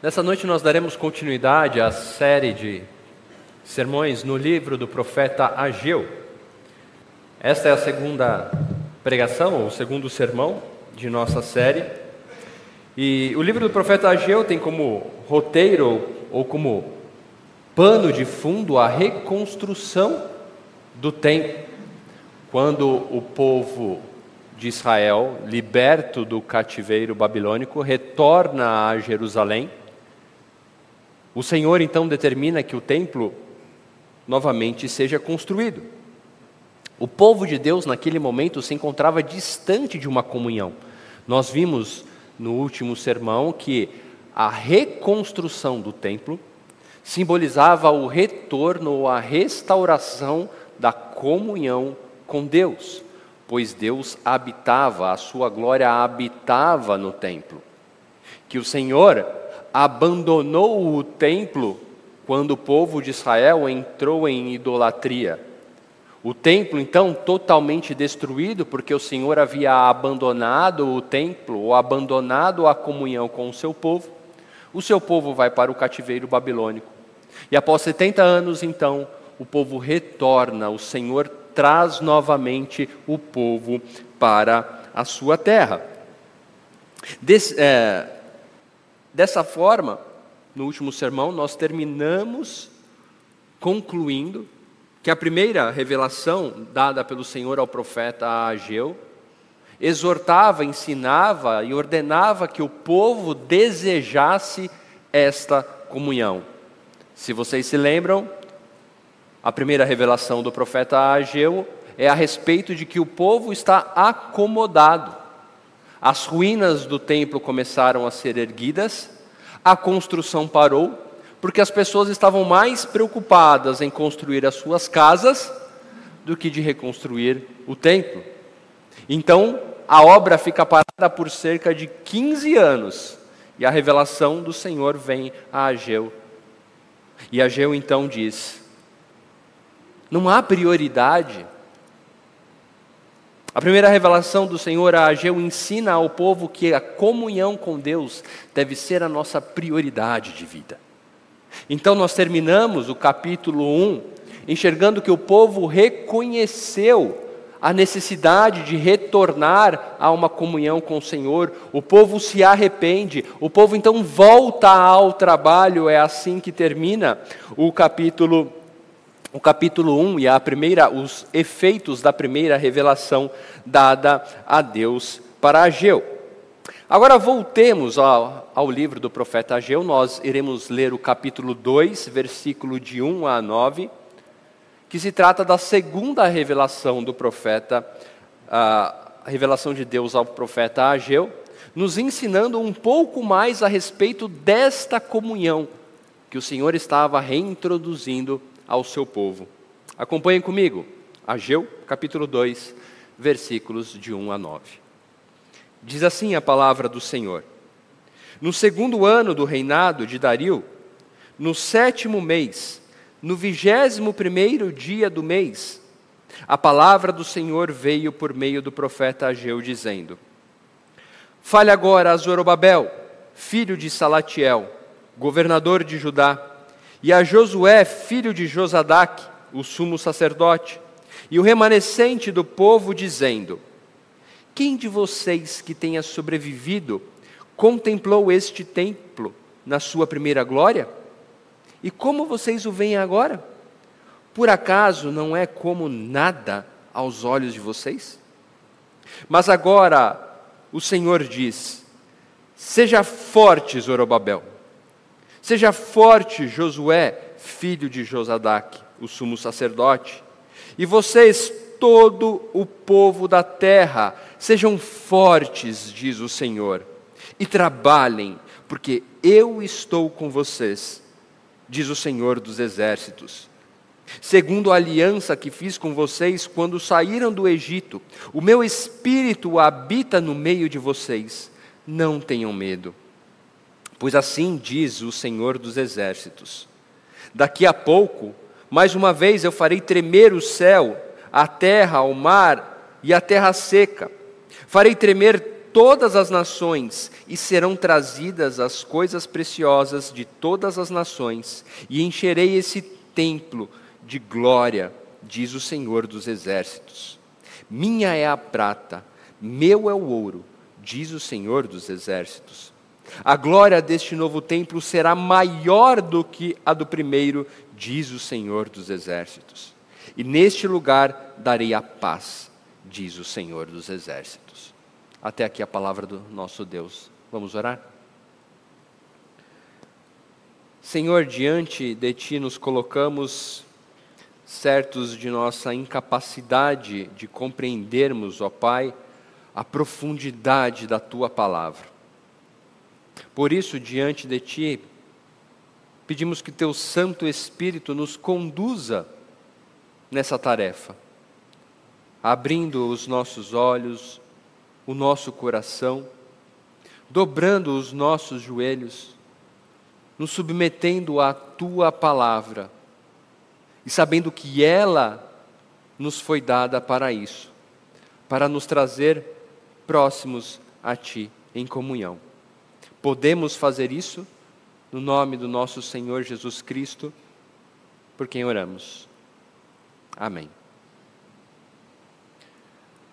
Nessa noite nós daremos continuidade à série de sermões no livro do profeta Ageu. Esta é a segunda pregação, ou o segundo sermão de nossa série. E o livro do profeta Ageu tem como roteiro ou como pano de fundo a reconstrução do templo. Quando o povo de Israel, liberto do cativeiro babilônico, retorna a Jerusalém o Senhor então determina que o templo novamente seja construído. O povo de Deus naquele momento se encontrava distante de uma comunhão. Nós vimos no último sermão que a reconstrução do templo simbolizava o retorno ou a restauração da comunhão com Deus, pois Deus habitava, a sua glória habitava no templo. Que o Senhor abandonou o templo quando o povo de Israel entrou em idolatria. O templo, então, totalmente destruído, porque o Senhor havia abandonado o templo, ou abandonado a comunhão com o seu povo. O seu povo vai para o cativeiro babilônico. E após 70 anos, então, o povo retorna, o Senhor traz novamente o povo para a sua terra. Des, é, Dessa forma, no último sermão, nós terminamos concluindo que a primeira revelação dada pelo Senhor ao profeta Ageu exortava, ensinava e ordenava que o povo desejasse esta comunhão. Se vocês se lembram, a primeira revelação do profeta Ageu é a respeito de que o povo está acomodado as ruínas do templo começaram a ser erguidas, a construção parou, porque as pessoas estavam mais preocupadas em construir as suas casas do que de reconstruir o templo. Então, a obra fica parada por cerca de 15 anos, e a revelação do Senhor vem a Ageu. E Ageu então diz: não há prioridade a primeira revelação do Senhor a Ageu ensina ao povo que a comunhão com Deus deve ser a nossa prioridade de vida. Então nós terminamos o capítulo 1 enxergando que o povo reconheceu a necessidade de retornar a uma comunhão com o Senhor, o povo se arrepende, o povo então volta ao trabalho, é assim que termina o capítulo o capítulo 1 e a primeira, os efeitos da primeira revelação dada a Deus para Ageu. Agora voltemos ao, ao, livro do profeta Ageu, nós iremos ler o capítulo 2, versículo de 1 a 9, que se trata da segunda revelação do profeta, a revelação de Deus ao profeta Ageu, nos ensinando um pouco mais a respeito desta comunhão que o Senhor estava reintroduzindo ao seu povo. Acompanhem comigo, Ageu, capítulo 2, versículos de 1 a 9. Diz assim a palavra do Senhor: No segundo ano do reinado de Dario, no sétimo mês, no vigésimo primeiro dia do mês, a palavra do Senhor veio por meio do profeta Ageu, dizendo: Fale agora a Zorobabel, filho de Salatiel, governador de Judá, e a Josué, filho de Josadac, o sumo sacerdote, e o remanescente do povo, dizendo: Quem de vocês que tenha sobrevivido contemplou este templo na sua primeira glória? E como vocês o veem agora? Por acaso não é como nada aos olhos de vocês? Mas agora o Senhor diz: Seja forte, Zorobabel Seja forte, Josué, filho de Josadac, o sumo sacerdote. E vocês, todo o povo da terra, sejam fortes, diz o Senhor, e trabalhem, porque eu estou com vocês, diz o Senhor dos exércitos. Segundo a aliança que fiz com vocês quando saíram do Egito, o meu espírito habita no meio de vocês. Não tenham medo. Pois assim diz o Senhor dos Exércitos: Daqui a pouco, mais uma vez eu farei tremer o céu, a terra, o mar e a terra seca. Farei tremer todas as nações, e serão trazidas as coisas preciosas de todas as nações, e encherei esse templo de glória, diz o Senhor dos exércitos. Minha é a prata, meu é o ouro, diz o Senhor dos exércitos. A glória deste novo templo será maior do que a do primeiro, diz o Senhor dos exércitos. E neste lugar darei a paz, diz o Senhor dos exércitos. Até aqui a palavra do nosso Deus. Vamos orar? Senhor, diante de Ti nos colocamos certos de nossa incapacidade de compreendermos, ó Pai, a profundidade da Tua palavra. Por isso, diante de Ti, pedimos que Teu Santo Espírito nos conduza nessa tarefa, abrindo os nossos olhos, o nosso coração, dobrando os nossos joelhos, nos submetendo à tua palavra e sabendo que ela nos foi dada para isso, para nos trazer próximos a ti em comunhão. Podemos fazer isso no nome do nosso Senhor Jesus Cristo, por quem oramos. Amém.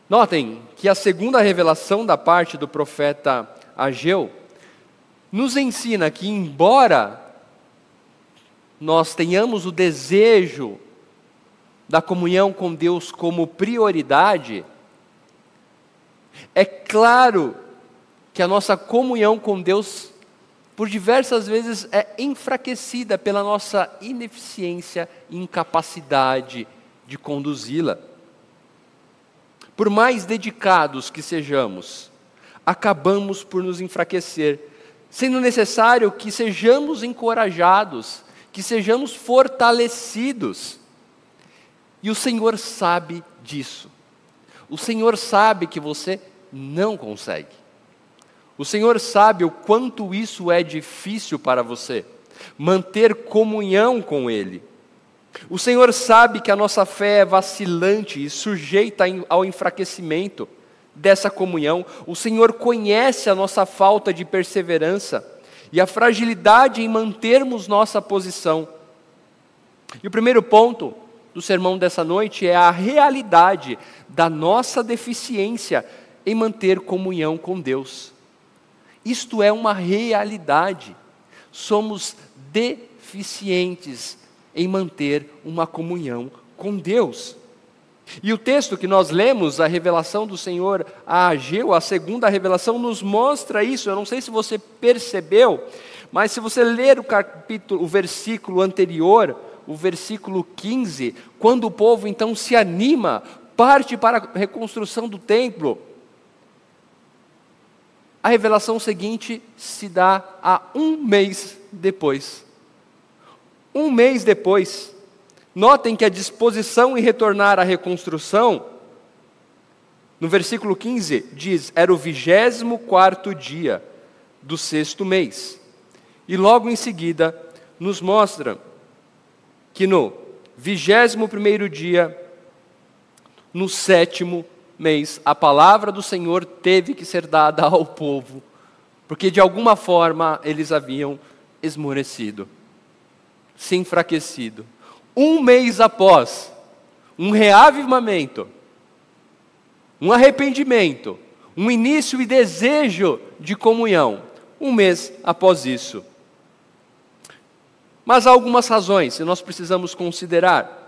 Notem que a segunda revelação da parte do profeta Ageu nos ensina que, embora nós tenhamos o desejo da comunhão com Deus como prioridade, é claro que a nossa comunhão com Deus, por diversas vezes, é enfraquecida pela nossa ineficiência e incapacidade de conduzi-la. Por mais dedicados que sejamos, acabamos por nos enfraquecer, sendo necessário que sejamos encorajados, que sejamos fortalecidos. E o Senhor sabe disso. O Senhor sabe que você não consegue. O Senhor sabe o quanto isso é difícil para você, manter comunhão com Ele. O Senhor sabe que a nossa fé é vacilante e sujeita ao enfraquecimento dessa comunhão. O Senhor conhece a nossa falta de perseverança e a fragilidade em mantermos nossa posição. E o primeiro ponto do sermão dessa noite é a realidade da nossa deficiência em manter comunhão com Deus. Isto é uma realidade. Somos deficientes em manter uma comunhão com Deus. E o texto que nós lemos, a revelação do Senhor a Ageu, a segunda revelação, nos mostra isso. Eu não sei se você percebeu, mas se você ler o capítulo, o versículo anterior, o versículo 15, quando o povo então se anima, parte para a reconstrução do templo, a revelação seguinte se dá a um mês depois. Um mês depois, notem que a disposição em retornar à reconstrução, no versículo 15, diz: era o vigésimo quarto dia do sexto mês. E logo em seguida, nos mostra que no vigésimo primeiro dia, no sétimo mês, a palavra do Senhor teve que ser dada ao povo, porque de alguma forma eles haviam esmorecido se enfraquecido. Um mês após, um reavivamento, um arrependimento, um início e desejo de comunhão. Um mês após isso. Mas há algumas razões que nós precisamos considerar.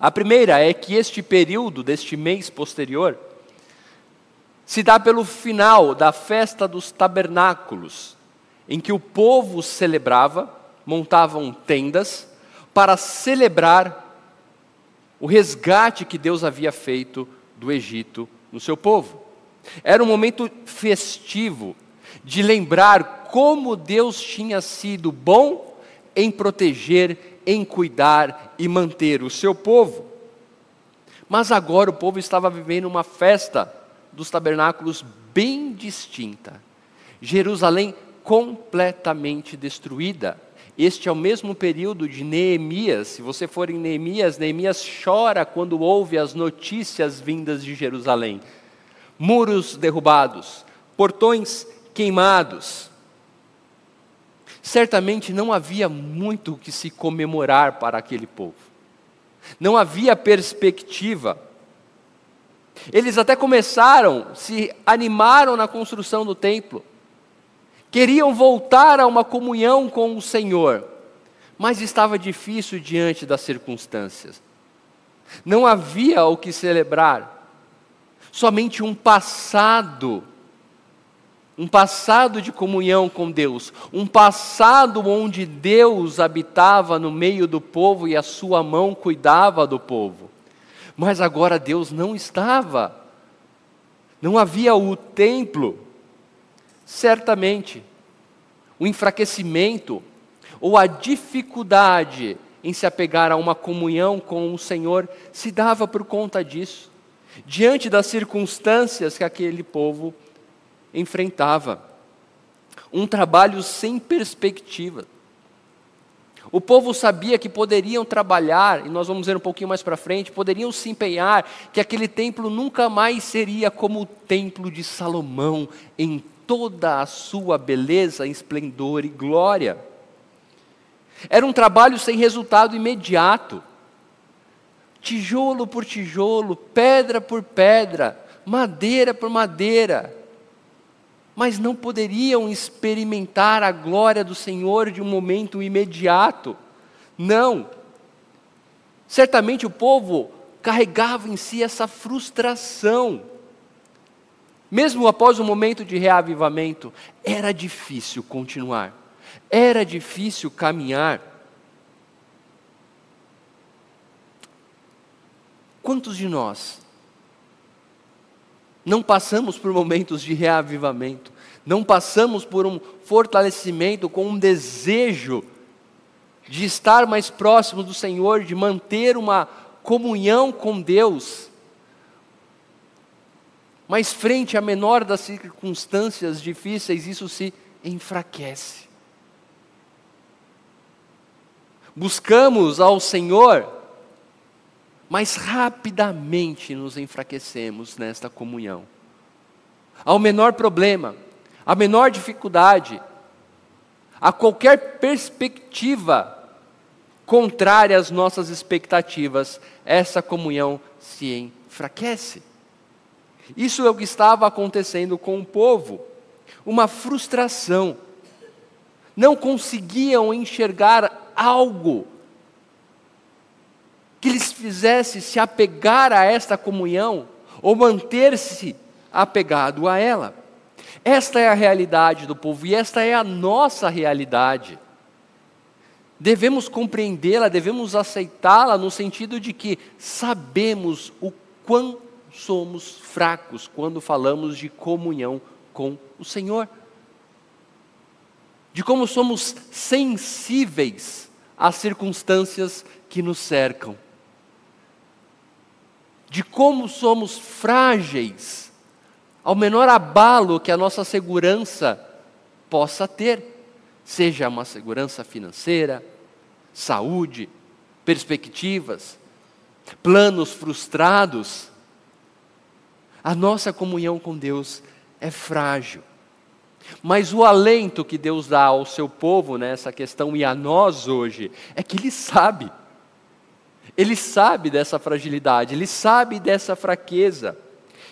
A primeira é que este período, deste mês posterior, se dá pelo final da festa dos tabernáculos, em que o povo celebrava montavam tendas para celebrar o resgate que Deus havia feito do Egito no seu povo. Era um momento festivo de lembrar como Deus tinha sido bom em proteger, em cuidar e manter o seu povo. Mas agora o povo estava vivendo uma festa dos tabernáculos bem distinta. Jerusalém completamente destruída. Este é o mesmo período de Neemias. Se você for em Neemias, Neemias chora quando ouve as notícias vindas de Jerusalém. Muros derrubados, portões queimados. Certamente não havia muito que se comemorar para aquele povo. Não havia perspectiva. Eles até começaram, se animaram na construção do templo. Queriam voltar a uma comunhão com o Senhor, mas estava difícil diante das circunstâncias. Não havia o que celebrar, somente um passado um passado de comunhão com Deus, um passado onde Deus habitava no meio do povo e a sua mão cuidava do povo. Mas agora Deus não estava, não havia o templo. Certamente, o enfraquecimento ou a dificuldade em se apegar a uma comunhão com o Senhor se dava por conta disso, diante das circunstâncias que aquele povo enfrentava. Um trabalho sem perspectiva. O povo sabia que poderiam trabalhar, e nós vamos ver um pouquinho mais para frente, poderiam se empenhar, que aquele templo nunca mais seria como o templo de Salomão, em toda a sua beleza, esplendor e glória. Era um trabalho sem resultado imediato. Tijolo por tijolo, pedra por pedra, madeira por madeira mas não poderiam experimentar a glória do Senhor de um momento imediato. Não. Certamente o povo carregava em si essa frustração. Mesmo após o momento de reavivamento, era difícil continuar, era difícil caminhar. Quantos de nós não passamos por momentos de reavivamento, não passamos por um fortalecimento com um desejo de estar mais próximo do Senhor, de manter uma comunhão com Deus. Mas, frente à menor das circunstâncias difíceis, isso se enfraquece. Buscamos ao Senhor mas rapidamente nos enfraquecemos nesta comunhão. Ao menor problema, a menor dificuldade, a qualquer perspectiva contrária às nossas expectativas, essa comunhão se enfraquece. Isso é o que estava acontecendo com o povo, uma frustração. Não conseguiam enxergar algo que lhes fizesse se apegar a esta comunhão ou manter-se apegado a ela. Esta é a realidade do povo e esta é a nossa realidade. Devemos compreendê-la, devemos aceitá-la no sentido de que sabemos o quão somos fracos quando falamos de comunhão com o Senhor. De como somos sensíveis às circunstâncias que nos cercam de como somos frágeis ao menor abalo que a nossa segurança possa ter, seja uma segurança financeira, saúde, perspectivas, planos frustrados. A nossa comunhão com Deus é frágil. Mas o alento que Deus dá ao seu povo nessa questão e a nós hoje é que Ele sabe ele sabe dessa fragilidade, ele sabe dessa fraqueza.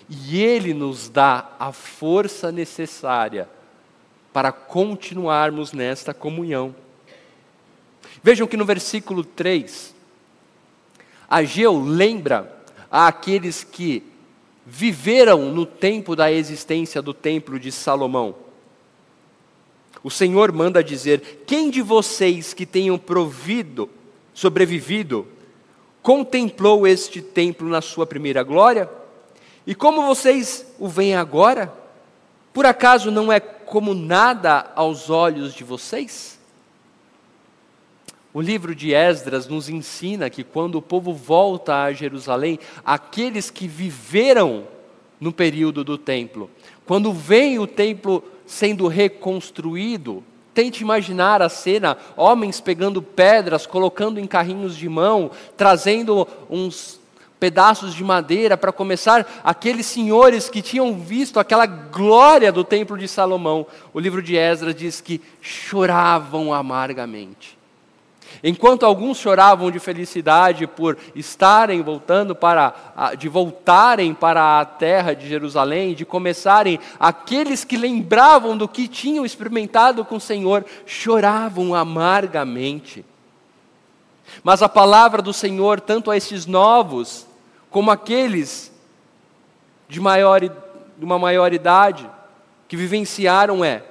E ele nos dá a força necessária para continuarmos nesta comunhão. Vejam que no versículo 3, Ageu lembra àqueles que viveram no tempo da existência do templo de Salomão. O Senhor manda dizer: Quem de vocês que tenham provido, sobrevivido contemplou este templo na sua primeira glória? E como vocês o veem agora? Por acaso não é como nada aos olhos de vocês? O livro de Esdras nos ensina que quando o povo volta a Jerusalém, aqueles que viveram no período do templo, quando vem o templo sendo reconstruído, Tente imaginar a cena: homens pegando pedras, colocando em carrinhos de mão, trazendo uns pedaços de madeira para começar aqueles senhores que tinham visto aquela glória do templo de Salomão. O livro de Esdras diz que choravam amargamente. Enquanto alguns choravam de felicidade por estarem voltando para de voltarem para a terra de Jerusalém, de começarem, aqueles que lembravam do que tinham experimentado com o Senhor, choravam amargamente. Mas a palavra do Senhor, tanto a esses novos, como aqueles de, maior, de uma maior idade, que vivenciaram é: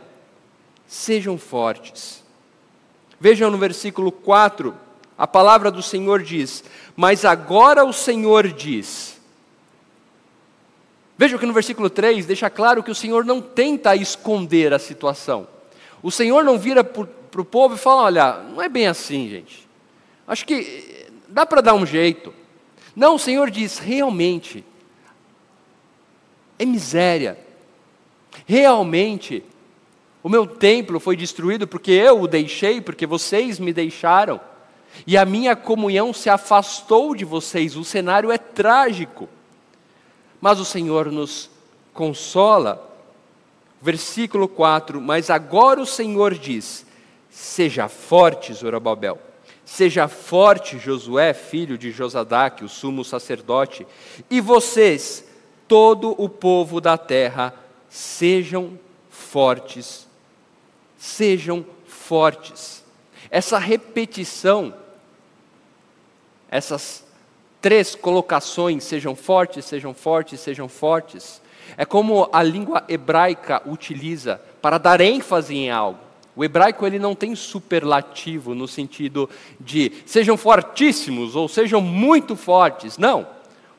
sejam fortes. Vejam no versículo 4, a palavra do Senhor diz: Mas agora o Senhor diz. Vejam que no versículo 3 deixa claro que o Senhor não tenta esconder a situação. O Senhor não vira para o povo e fala: Olha, não é bem assim, gente. Acho que dá para dar um jeito. Não, o Senhor diz: realmente, é miséria. Realmente, o meu templo foi destruído porque eu o deixei, porque vocês me deixaram. E a minha comunhão se afastou de vocês. O cenário é trágico. Mas o Senhor nos consola. Versículo 4: Mas agora o Senhor diz: Seja forte, Zorobabel Seja forte, Josué, filho de Josadaque, o sumo sacerdote, e vocês, todo o povo da terra, sejam fortes. Sejam fortes. Essa repetição, essas três colocações, sejam fortes, sejam fortes, sejam fortes, é como a língua hebraica utiliza para dar ênfase em algo. O hebraico ele não tem superlativo no sentido de sejam fortíssimos ou sejam muito fortes. Não.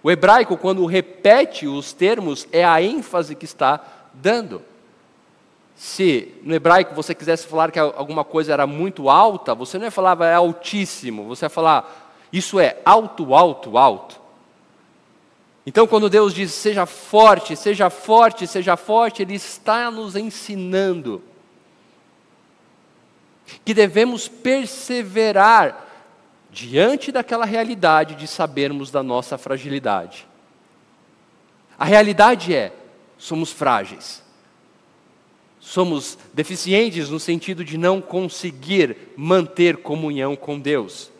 O hebraico, quando repete os termos, é a ênfase que está dando. Se no hebraico você quisesse falar que alguma coisa era muito alta, você não ia falar é altíssimo, você ia falar isso é alto, alto, alto. Então, quando Deus diz seja forte, seja forte, seja forte, Ele está nos ensinando que devemos perseverar diante daquela realidade de sabermos da nossa fragilidade. A realidade é: somos frágeis. Somos deficientes no sentido de não conseguir manter comunhão com Deus.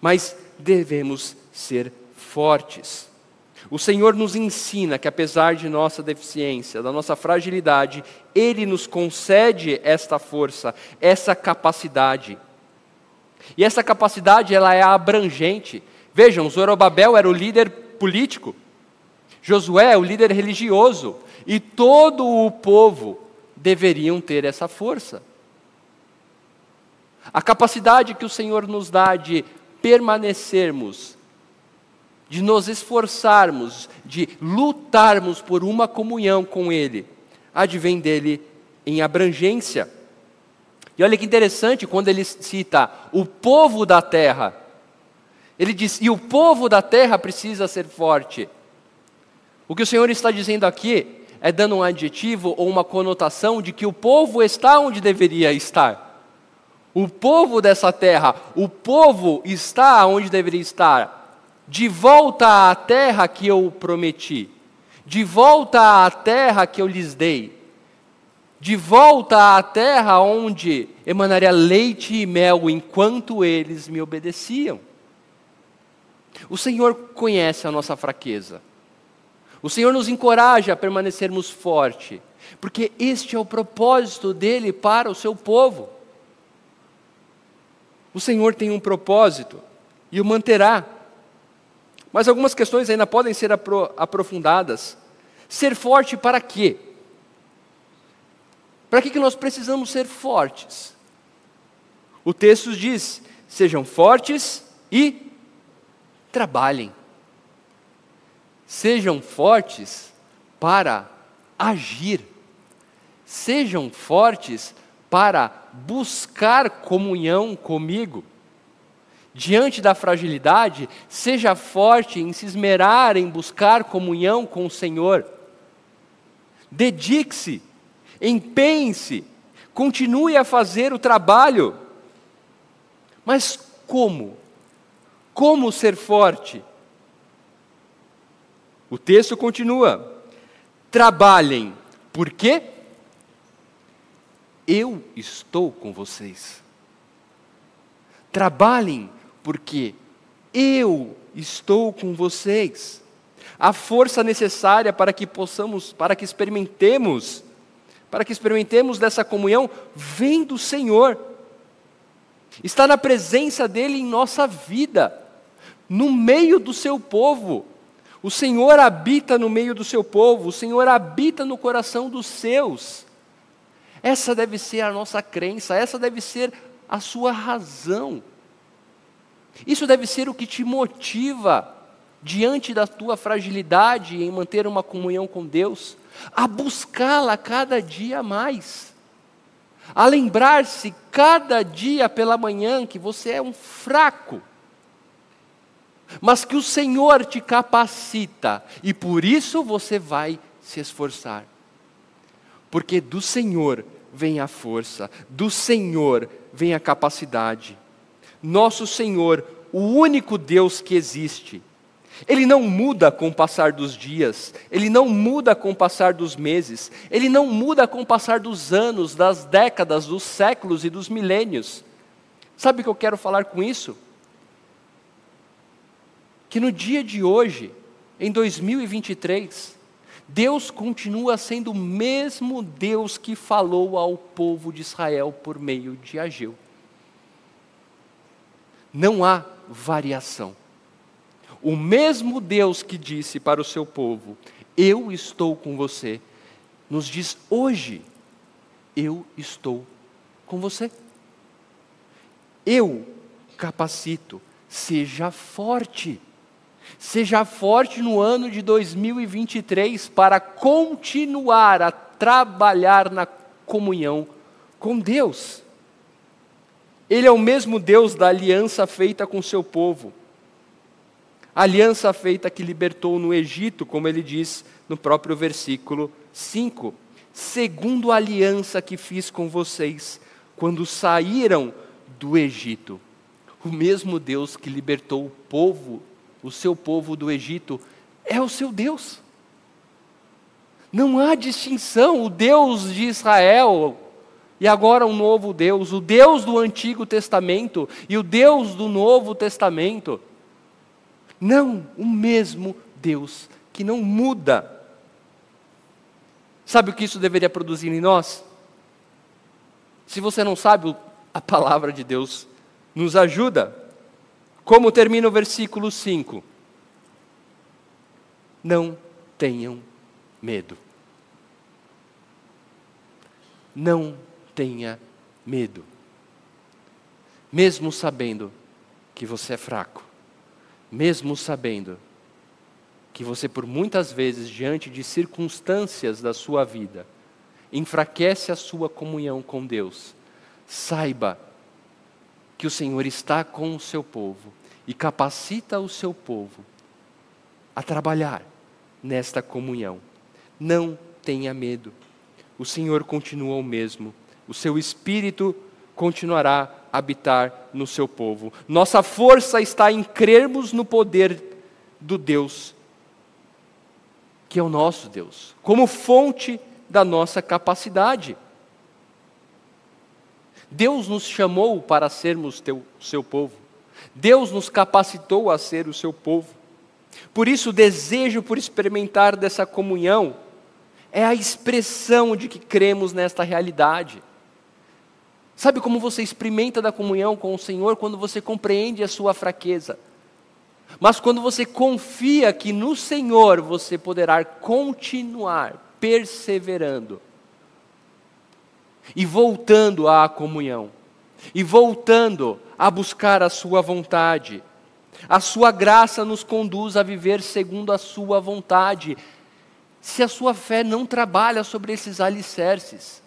Mas devemos ser fortes. O Senhor nos ensina que, apesar de nossa deficiência, da nossa fragilidade, Ele nos concede esta força, essa capacidade. E essa capacidade ela é abrangente. Vejam, Zorobabel era o líder político, Josué o líder religioso, e todo o povo deveriam ter essa força. A capacidade que o Senhor nos dá de permanecermos de nos esforçarmos, de lutarmos por uma comunhão com Ele, advém dele em abrangência. E olha que interessante quando ele cita o povo da terra. Ele diz: e o povo da terra precisa ser forte. O que o Senhor está dizendo aqui é dando um adjetivo ou uma conotação de que o povo está onde deveria estar. O povo dessa terra, o povo está onde deveria estar de volta à terra que eu prometi, de volta à terra que eu lhes dei, de volta à terra onde emanaria leite e mel enquanto eles me obedeciam. O Senhor conhece a nossa fraqueza. O Senhor nos encoraja a permanecermos fortes, porque este é o propósito dele para o seu povo. O Senhor tem um propósito e o manterá. Mas algumas questões ainda podem ser apro aprofundadas. Ser forte para quê? Para que, que nós precisamos ser fortes? O texto diz: sejam fortes e trabalhem. Sejam fortes para agir. Sejam fortes para buscar comunhão comigo diante da fragilidade, seja forte em se esmerar em buscar comunhão com o Senhor. Dedique-se, empenhe-se, continue a fazer o trabalho. Mas como? Como ser forte? O texto continua: trabalhem, por quê? Eu estou com vocês. Trabalhem, porque eu estou com vocês. A força necessária para que possamos, para que experimentemos, para que experimentemos dessa comunhão, vem do Senhor. Está na presença dele em nossa vida, no meio do seu povo. O Senhor habita no meio do seu povo, o Senhor habita no coração dos seus. Essa deve ser a nossa crença, essa deve ser a sua razão. Isso deve ser o que te motiva, diante da tua fragilidade em manter uma comunhão com Deus, a buscá-la cada dia mais, a lembrar-se cada dia pela manhã que você é um fraco, mas que o Senhor te capacita e por isso você vai se esforçar. Porque do Senhor vem a força, do Senhor vem a capacidade. Nosso Senhor, o único Deus que existe, ele não muda com o passar dos dias, ele não muda com o passar dos meses, ele não muda com o passar dos anos, das décadas, dos séculos e dos milênios. Sabe o que eu quero falar com isso? Que no dia de hoje, em 2023, Deus continua sendo o mesmo Deus que falou ao povo de Israel por meio de Ageu. Não há variação. O mesmo Deus que disse para o seu povo: Eu estou com você, nos diz hoje: Eu estou com você. Eu capacito, seja forte. Seja forte no ano de 2023 para continuar a trabalhar na comunhão com Deus. Ele é o mesmo Deus da aliança feita com seu povo. A aliança feita que libertou no Egito, como ele diz no próprio versículo 5. Segundo a aliança que fiz com vocês quando saíram do Egito. O mesmo Deus que libertou o povo o seu povo do Egito, é o seu Deus. Não há distinção, o Deus de Israel e agora um novo Deus, o Deus do Antigo Testamento e o Deus do Novo Testamento. Não, o mesmo Deus que não muda. Sabe o que isso deveria produzir em nós? Se você não sabe, a palavra de Deus nos ajuda. Como termina o versículo 5? Não tenham medo. Não tenha medo. Mesmo sabendo que você é fraco, mesmo sabendo que você, por muitas vezes, diante de circunstâncias da sua vida, enfraquece a sua comunhão com Deus, saiba que o Senhor está com o seu povo e capacita o seu povo a trabalhar nesta comunhão. Não tenha medo. O Senhor continua o mesmo. O seu espírito continuará a habitar no seu povo. Nossa força está em crermos no poder do Deus, que é o nosso Deus, como fonte da nossa capacidade. Deus nos chamou para sermos teu, seu povo. Deus nos capacitou a ser o seu povo. Por isso, o desejo por experimentar dessa comunhão é a expressão de que cremos nesta realidade. Sabe como você experimenta da comunhão com o Senhor quando você compreende a sua fraqueza? Mas quando você confia que no Senhor você poderá continuar perseverando e voltando à comunhão, e voltando a buscar a Sua vontade. A Sua graça nos conduz a viver segundo a Sua vontade. Se a sua fé não trabalha sobre esses alicerces,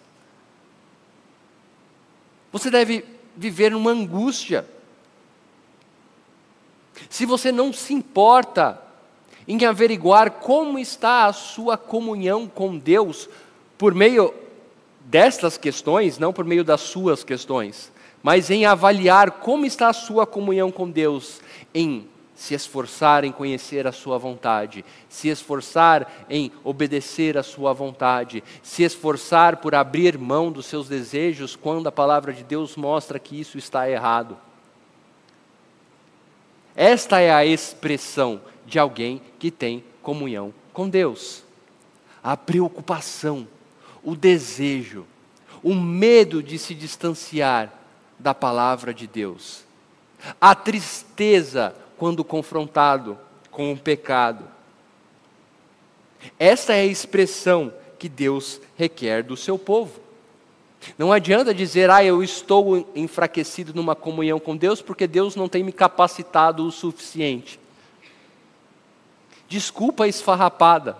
você deve viver numa angústia. Se você não se importa em averiguar como está a sua comunhão com Deus por meio destas questões, não por meio das suas questões, mas em avaliar como está a sua comunhão com Deus, em se esforçar em conhecer a Sua vontade, se esforçar em obedecer a Sua vontade, se esforçar por abrir mão dos seus desejos quando a palavra de Deus mostra que isso está errado. Esta é a expressão de alguém que tem comunhão com Deus. A preocupação, o desejo, o medo de se distanciar da palavra de Deus, a tristeza quando confrontado com o pecado. Esta é a expressão que Deus requer do seu povo. Não adianta dizer, ah, eu estou enfraquecido numa comunhão com Deus porque Deus não tem me capacitado o suficiente. Desculpa esfarrapada.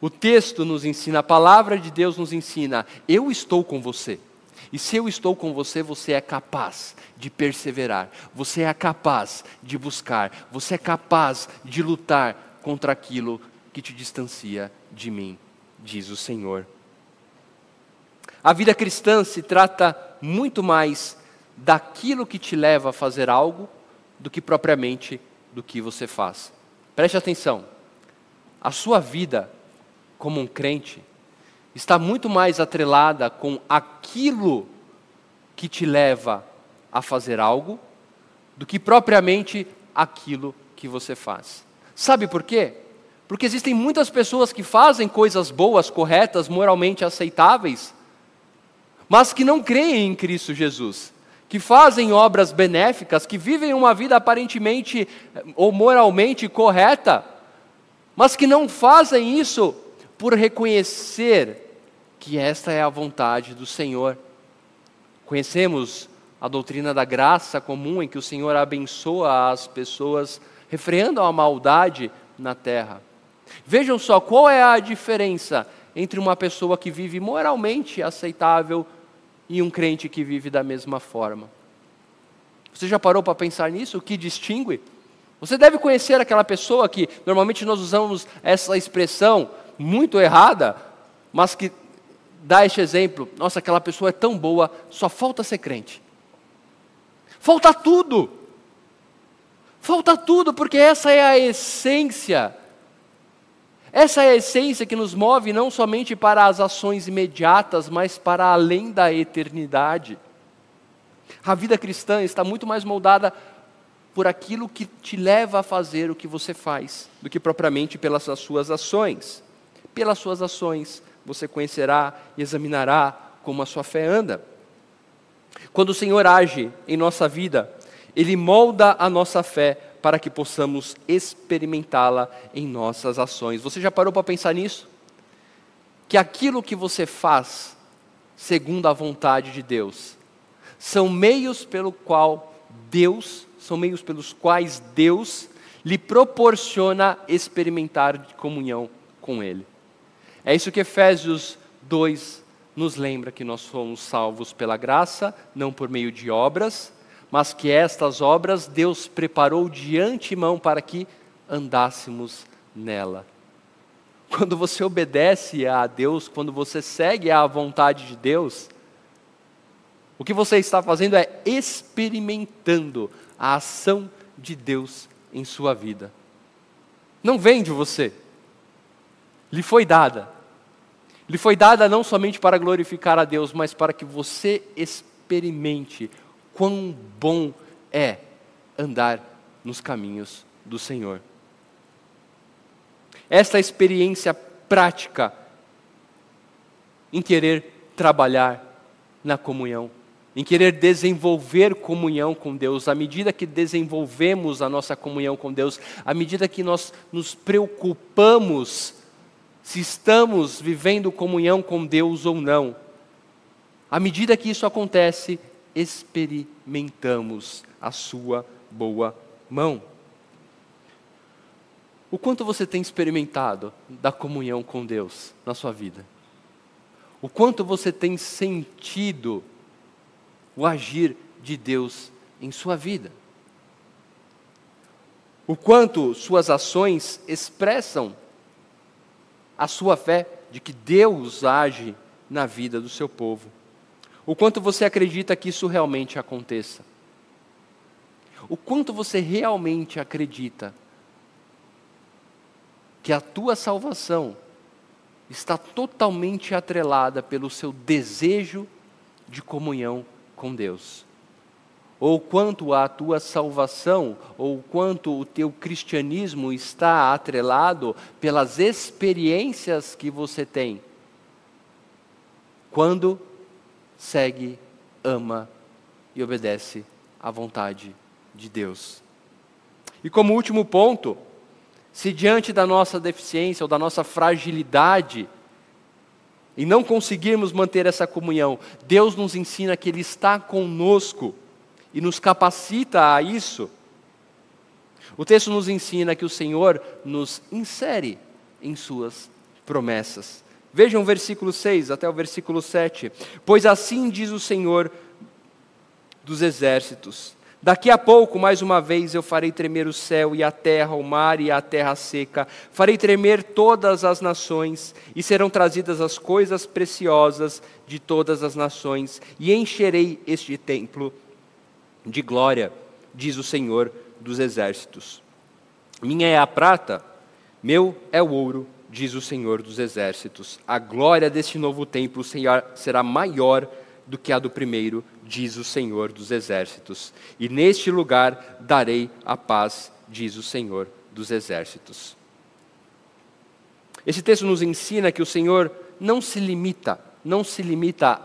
O texto nos ensina, a palavra de Deus nos ensina, eu estou com você. E se eu estou com você, você é capaz de perseverar, você é capaz de buscar, você é capaz de lutar contra aquilo que te distancia de mim, diz o Senhor. A vida cristã se trata muito mais daquilo que te leva a fazer algo do que propriamente do que você faz. Preste atenção. A sua vida como um crente está muito mais atrelada com aquilo que te leva a fazer algo do que propriamente aquilo que você faz. Sabe por quê? Porque existem muitas pessoas que fazem coisas boas, corretas, moralmente aceitáveis, mas que não creem em Cristo Jesus, que fazem obras benéficas, que vivem uma vida aparentemente ou moralmente correta, mas que não fazem isso por reconhecer que esta é a vontade do Senhor. Conhecemos a doutrina da graça comum em que o Senhor abençoa as pessoas, refreando a maldade na terra. Vejam só qual é a diferença entre uma pessoa que vive moralmente aceitável e um crente que vive da mesma forma. Você já parou para pensar nisso? O que distingue? Você deve conhecer aquela pessoa que normalmente nós usamos essa expressão muito errada, mas que dá este exemplo: nossa, aquela pessoa é tão boa, só falta ser crente. Falta tudo. Falta tudo, porque essa é a essência. Essa é a essência que nos move não somente para as ações imediatas, mas para além da eternidade. A vida cristã está muito mais moldada por aquilo que te leva a fazer o que você faz, do que propriamente pelas suas ações. Pelas suas ações, você conhecerá e examinará como a sua fé anda. Quando o Senhor age em nossa vida, Ele molda a nossa fé para que possamos experimentá-la em nossas ações. Você já parou para pensar nisso? Que aquilo que você faz, segundo a vontade de Deus, são meios pelo qual Deus, são meios pelos quais Deus lhe proporciona experimentar comunhão com Ele. É isso que Efésios 2 nos lembra que nós somos salvos pela graça, não por meio de obras, mas que estas obras Deus preparou de antemão para que andássemos nela. Quando você obedece a Deus, quando você segue a vontade de Deus, o que você está fazendo é experimentando a ação de Deus em sua vida. Não vem de você, lhe foi dada. Lhe foi dada não somente para glorificar a Deus, mas para que você experimente quão bom é andar nos caminhos do Senhor. Esta experiência prática em querer trabalhar na comunhão, em querer desenvolver comunhão com Deus, à medida que desenvolvemos a nossa comunhão com Deus, à medida que nós nos preocupamos se estamos vivendo comunhão com Deus ou não. À medida que isso acontece, experimentamos a sua boa mão. O quanto você tem experimentado da comunhão com Deus na sua vida? O quanto você tem sentido o agir de Deus em sua vida? O quanto suas ações expressam a sua fé de que Deus age na vida do seu povo. O quanto você acredita que isso realmente aconteça. o quanto você realmente acredita que a tua salvação está totalmente atrelada pelo seu desejo de comunhão com Deus. Ou quanto a tua salvação, ou quanto o teu cristianismo está atrelado pelas experiências que você tem. Quando segue, ama e obedece à vontade de Deus. E como último ponto, se diante da nossa deficiência ou da nossa fragilidade, e não conseguirmos manter essa comunhão, Deus nos ensina que Ele está conosco e nos capacita a isso. O texto nos ensina que o Senhor nos insere em Suas promessas. Vejam o versículo 6 até o versículo 7. Pois assim diz o Senhor dos exércitos: Daqui a pouco, mais uma vez, eu farei tremer o céu e a terra, o mar e a terra seca. Farei tremer todas as nações, e serão trazidas as coisas preciosas de todas as nações, e encherei este templo de glória, diz o Senhor dos exércitos. Minha é a prata, meu é o ouro, diz o Senhor dos exércitos. A glória deste novo templo será maior do que a do primeiro, diz o Senhor dos exércitos. E neste lugar darei a paz, diz o Senhor dos exércitos. Esse texto nos ensina que o Senhor não se limita, não se limita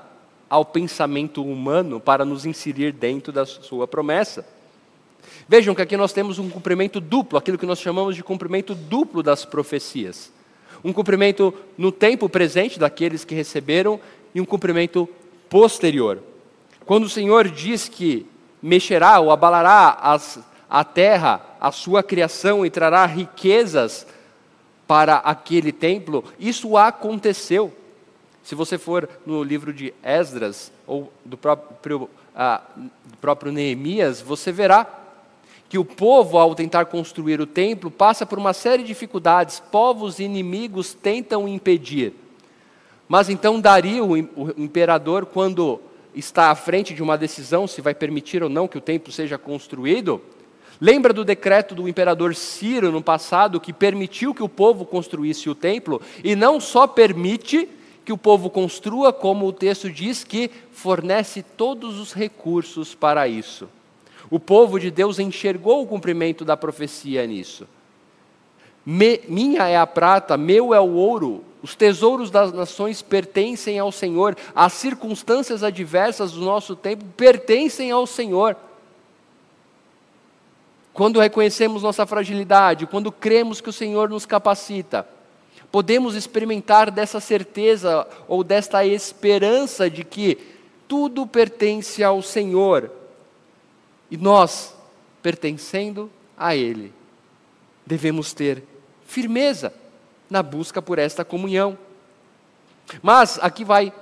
ao pensamento humano para nos inserir dentro da sua promessa. Vejam que aqui nós temos um cumprimento duplo, aquilo que nós chamamos de cumprimento duplo das profecias. Um cumprimento no tempo presente daqueles que receberam e um cumprimento posterior. Quando o Senhor diz que mexerá ou abalará as, a terra, a sua criação e trará riquezas para aquele templo, isso aconteceu. Se você for no livro de Esdras ou do próprio, ah, do próprio Neemias, você verá que o povo, ao tentar construir o templo, passa por uma série de dificuldades, povos inimigos tentam impedir. Mas então Dario, o imperador, quando está à frente de uma decisão se vai permitir ou não que o templo seja construído, lembra do decreto do imperador Ciro no passado que permitiu que o povo construísse o templo e não só permite que o povo construa, como o texto diz que fornece todos os recursos para isso. O povo de Deus enxergou o cumprimento da profecia nisso. Me, minha é a prata, meu é o ouro, os tesouros das nações pertencem ao Senhor, as circunstâncias adversas do nosso tempo pertencem ao Senhor. Quando reconhecemos nossa fragilidade, quando cremos que o Senhor nos capacita, podemos experimentar dessa certeza ou desta esperança de que tudo pertence ao Senhor e nós, pertencendo a Ele, devemos ter firmeza na busca por esta comunhão. Mas aqui vai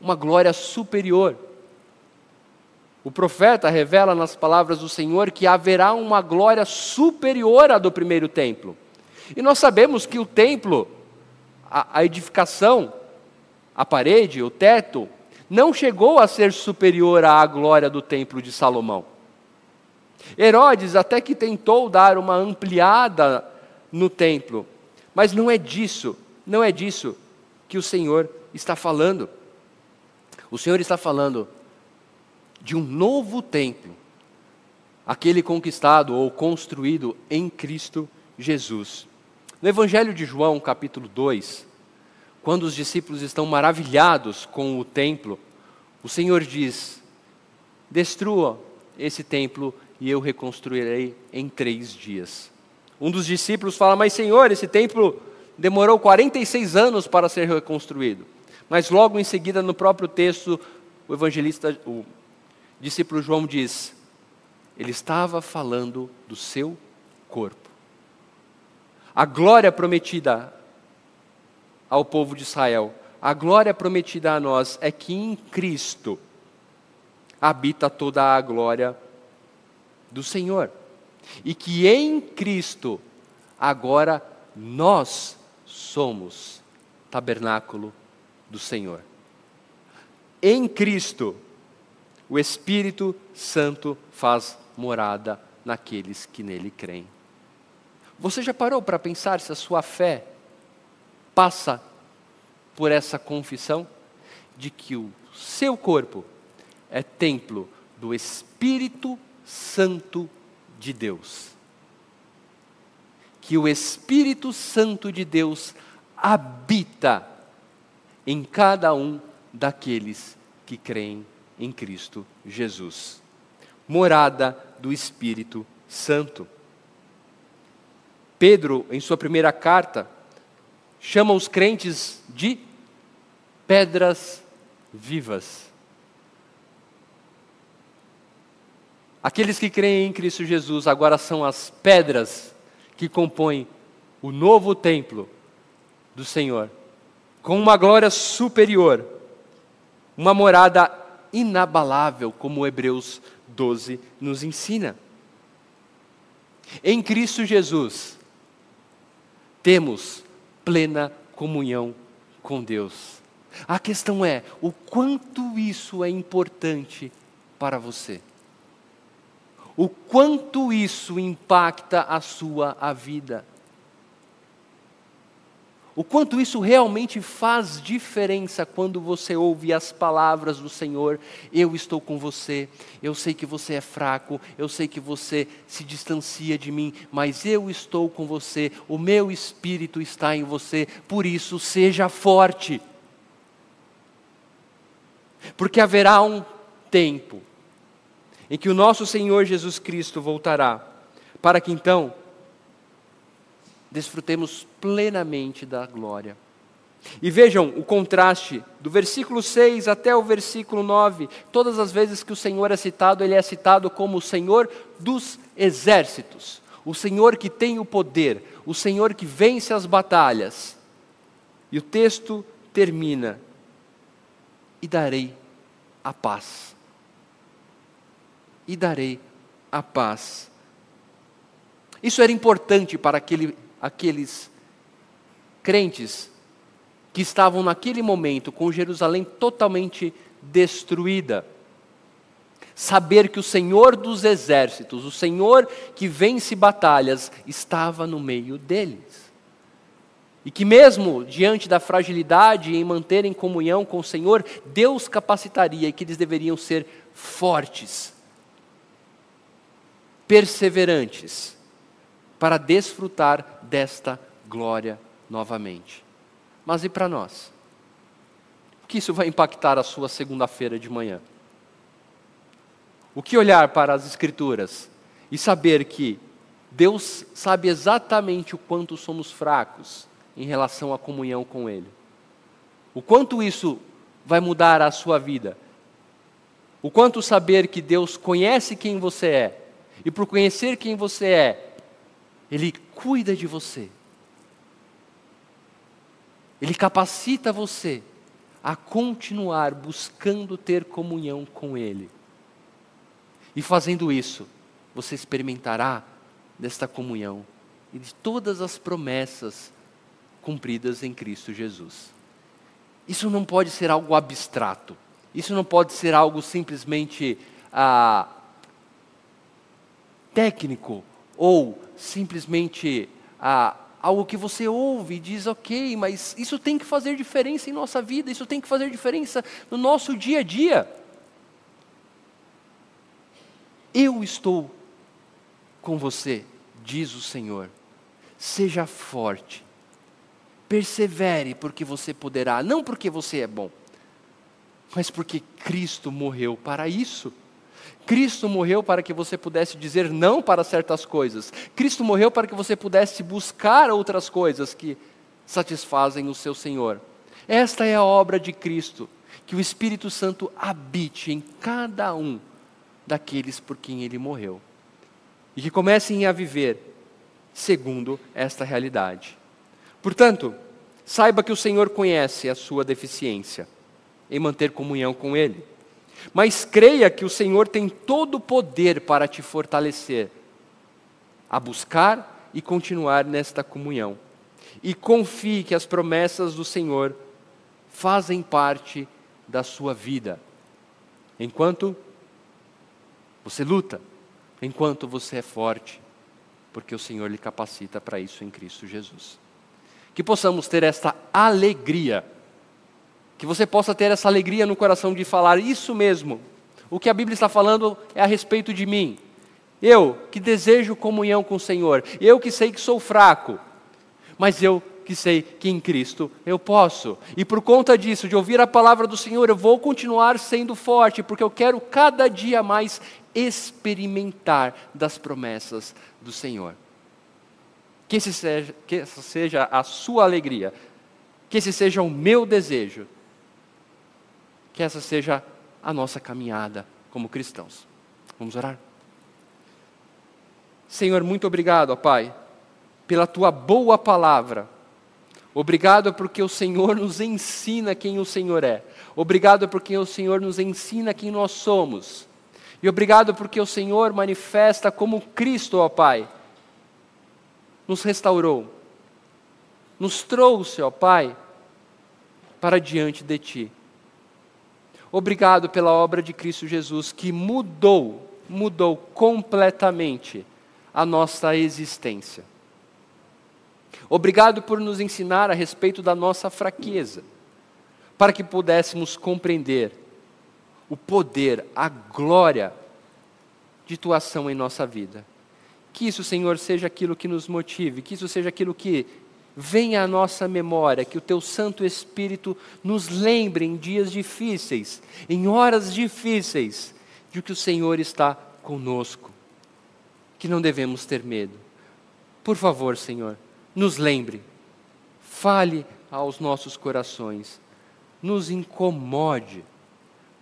uma glória superior. O profeta revela nas palavras do Senhor que haverá uma glória superior à do primeiro templo. E nós sabemos que o templo, a, a edificação, a parede, o teto, não chegou a ser superior à glória do templo de Salomão. Herodes até que tentou dar uma ampliada no templo, mas não é disso, não é disso que o Senhor está falando. O Senhor está falando de um novo templo, aquele conquistado ou construído em Cristo Jesus. No Evangelho de João, capítulo 2, quando os discípulos estão maravilhados com o templo, o Senhor diz: Destrua esse templo e eu reconstruirei em três dias. Um dos discípulos fala: Mas, Senhor, esse templo demorou 46 anos para ser reconstruído. Mas logo em seguida, no próprio texto, o evangelista, o discípulo João diz: Ele estava falando do seu corpo. A glória prometida ao povo de Israel, a glória prometida a nós é que em Cristo habita toda a glória do Senhor e que em Cristo agora nós somos tabernáculo do Senhor. Em Cristo, o Espírito Santo faz morada naqueles que nele creem. Você já parou para pensar se a sua fé passa por essa confissão de que o seu corpo é templo do Espírito Santo de Deus? Que o Espírito Santo de Deus habita em cada um daqueles que creem em Cristo Jesus. Morada do Espírito Santo. Pedro, em sua primeira carta, chama os crentes de pedras vivas. Aqueles que creem em Cristo Jesus agora são as pedras que compõem o novo templo do Senhor, com uma glória superior, uma morada inabalável, como Hebreus 12 nos ensina. Em Cristo Jesus, temos plena comunhão com Deus. A questão é o quanto isso é importante para você. O quanto isso impacta a sua a vida o quanto isso realmente faz diferença quando você ouve as palavras do Senhor: Eu estou com você, eu sei que você é fraco, eu sei que você se distancia de mim, mas eu estou com você, o meu espírito está em você, por isso seja forte. Porque haverá um tempo em que o nosso Senhor Jesus Cristo voltará, para que então desfrutemos plenamente da glória. E vejam o contraste do versículo 6 até o versículo 9. Todas as vezes que o Senhor é citado, ele é citado como o Senhor dos exércitos, o Senhor que tem o poder, o Senhor que vence as batalhas. E o texto termina: E darei a paz. E darei a paz. Isso era importante para aquele aqueles crentes que estavam naquele momento com Jerusalém totalmente destruída. Saber que o Senhor dos exércitos, o Senhor que vence batalhas, estava no meio deles. E que, mesmo diante da fragilidade em manterem comunhão com o Senhor, Deus capacitaria e que eles deveriam ser fortes, perseverantes, para desfrutar desta glória novamente. Mas e para nós? O que isso vai impactar a sua segunda-feira de manhã? O que olhar para as Escrituras e saber que Deus sabe exatamente o quanto somos fracos em relação à comunhão com Ele? O quanto isso vai mudar a sua vida? O quanto saber que Deus conhece quem você é, e por conhecer quem você é, ele cuida de você. Ele capacita você a continuar buscando ter comunhão com Ele. E fazendo isso, você experimentará desta comunhão e de todas as promessas cumpridas em Cristo Jesus. Isso não pode ser algo abstrato. Isso não pode ser algo simplesmente ah, técnico ou simplesmente ah, algo que você ouve e diz, ok, mas isso tem que fazer diferença em nossa vida, isso tem que fazer diferença no nosso dia a dia. Eu estou com você, diz o Senhor. Seja forte, persevere, porque você poderá, não porque você é bom, mas porque Cristo morreu para isso. Cristo morreu para que você pudesse dizer não para certas coisas. Cristo morreu para que você pudesse buscar outras coisas que satisfazem o seu Senhor. Esta é a obra de Cristo, que o Espírito Santo habite em cada um daqueles por quem ele morreu. E que comecem a viver segundo esta realidade. Portanto, saiba que o Senhor conhece a sua deficiência em manter comunhão com Ele. Mas creia que o Senhor tem todo o poder para te fortalecer a buscar e continuar nesta comunhão. E confie que as promessas do Senhor fazem parte da sua vida. Enquanto você luta, enquanto você é forte, porque o Senhor lhe capacita para isso em Cristo Jesus. Que possamos ter esta alegria, que você possa ter essa alegria no coração de falar isso mesmo. O que a Bíblia está falando é a respeito de mim. Eu que desejo comunhão com o Senhor, eu que sei que sou fraco, mas eu que sei que em Cristo eu posso. E por conta disso, de ouvir a palavra do Senhor, eu vou continuar sendo forte, porque eu quero cada dia mais experimentar das promessas do Senhor. Que, seja, que essa seja a sua alegria, que esse seja o meu desejo, que essa seja a nossa caminhada como cristãos. Vamos orar? Senhor, muito obrigado, ó Pai, pela tua boa palavra. Obrigado porque o Senhor nos ensina quem o Senhor é. Obrigado porque o Senhor nos ensina quem nós somos. E obrigado porque o Senhor manifesta como Cristo, ó Pai, nos restaurou, nos trouxe, ó Pai, para diante de Ti. Obrigado pela obra de Cristo Jesus que mudou, mudou completamente a nossa existência. Obrigado por nos ensinar a respeito da nossa fraqueza, para que pudéssemos compreender o poder, a glória de tua ação em nossa vida. Que isso, Senhor, seja aquilo que nos motive, que isso seja aquilo que venha à nossa memória, que o teu Santo Espírito nos lembre em dias difíceis, em horas difíceis, de que o Senhor está conosco, que não devemos ter medo. Por favor, Senhor, nos lembre, fale aos nossos corações, nos incomode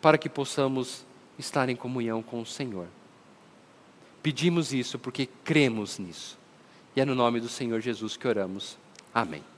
para que possamos estar em comunhão com o Senhor. Pedimos isso porque cremos nisso. E é no nome do Senhor Jesus que oramos. Amém.